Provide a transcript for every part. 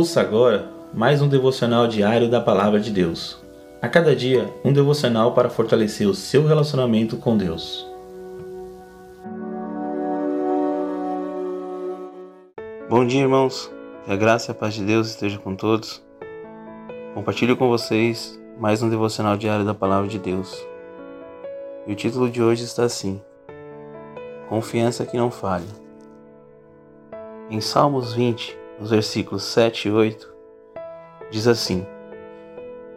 Ouça agora mais um devocional diário da Palavra de Deus. A cada dia, um devocional para fortalecer o seu relacionamento com Deus. Bom dia, irmãos. Que a graça e a paz de Deus esteja com todos. Compartilho com vocês mais um devocional diário da Palavra de Deus. E o título de hoje está assim: Confiança que não falha. Em Salmos 20, nos versículos 7 e 8, diz assim: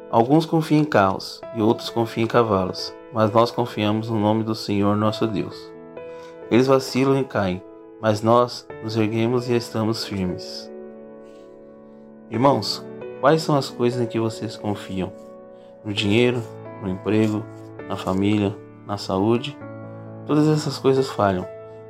Alguns confiam em carros e outros confiam em cavalos, mas nós confiamos no nome do Senhor nosso Deus. Eles vacilam e caem, mas nós nos erguemos e estamos firmes. Irmãos, quais são as coisas em que vocês confiam? No dinheiro, no emprego, na família, na saúde? Todas essas coisas falham,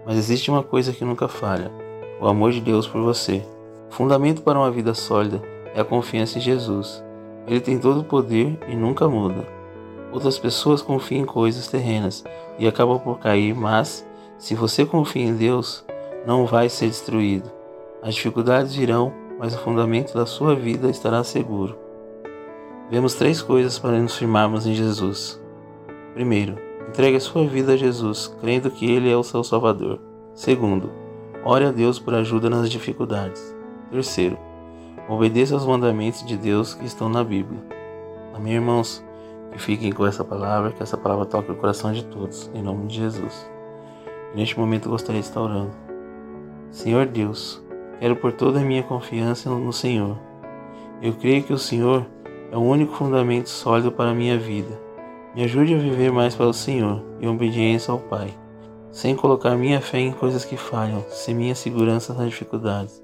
mas existe uma coisa que nunca falha: o amor de Deus por você. Fundamento para uma vida sólida é a confiança em Jesus. Ele tem todo o poder e nunca muda. Outras pessoas confiam em coisas terrenas e acabam por cair, mas se você confia em Deus, não vai ser destruído. As dificuldades virão, mas o fundamento da sua vida estará seguro. Vemos três coisas para nos firmarmos em Jesus. Primeiro, entregue a sua vida a Jesus, crendo que Ele é o seu Salvador. Segundo, ore a Deus por ajuda nas dificuldades. Terceiro, obedeça aos mandamentos de Deus que estão na Bíblia. Amém, irmãos? Que fiquem com essa palavra, que essa palavra toque o coração de todos, em nome de Jesus. E neste momento eu gostaria de estar orando. Senhor Deus, quero por toda a minha confiança no Senhor. Eu creio que o Senhor é o único fundamento sólido para a minha vida. Me ajude a viver mais para o Senhor, em obediência ao Pai, sem colocar minha fé em coisas que falham, sem minha segurança nas dificuldades.